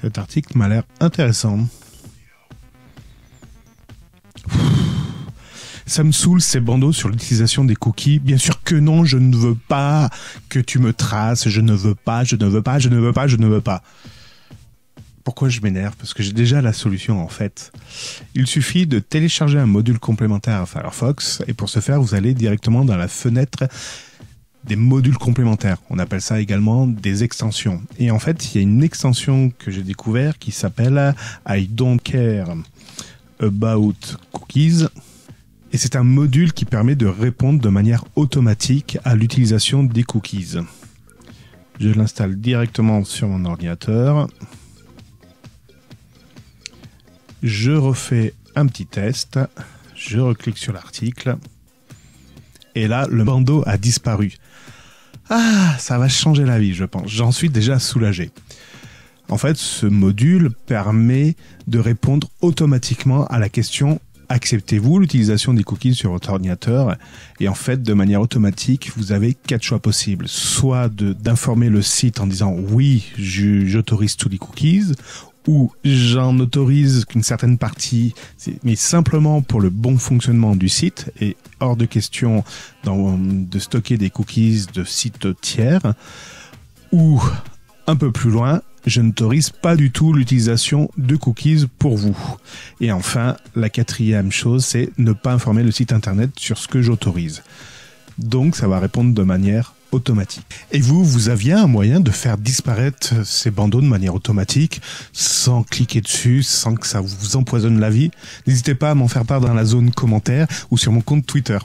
Cet article m'a l'air intéressant. Ça me saoule ces bandeaux sur l'utilisation des cookies. Bien sûr que non, je ne veux pas que tu me traces, je ne veux pas, je ne veux pas, je ne veux pas, je ne veux pas. Pourquoi je m'énerve? Parce que j'ai déjà la solution en fait. Il suffit de télécharger un module complémentaire à Firefox et pour ce faire, vous allez directement dans la fenêtre des modules complémentaires. On appelle ça également des extensions. Et en fait, il y a une extension que j'ai découvert qui s'appelle I don't care about cookies et c'est un module qui permet de répondre de manière automatique à l'utilisation des cookies. Je l'installe directement sur mon ordinateur. Je refais un petit test. Je reclique sur l'article. Et là, le bandeau a disparu. Ah, ça va changer la vie, je pense. J'en suis déjà soulagé. En fait, ce module permet de répondre automatiquement à la question acceptez-vous l'utilisation des cookies sur votre ordinateur? Et en fait, de manière automatique, vous avez quatre choix possibles. Soit d'informer le site en disant oui, j'autorise tous les cookies, ou j'en autorise qu'une certaine partie, mais simplement pour le bon fonctionnement du site, et hors de question de stocker des cookies de sites tiers, ou un peu plus loin, je n'autorise pas du tout l'utilisation de cookies pour vous. Et enfin, la quatrième chose, c'est ne pas informer le site internet sur ce que j'autorise. Donc ça va répondre de manière automatique. Et vous, vous aviez un moyen de faire disparaître ces bandeaux de manière automatique, sans cliquer dessus, sans que ça vous empoisonne la vie N'hésitez pas à m'en faire part dans la zone commentaire ou sur mon compte Twitter.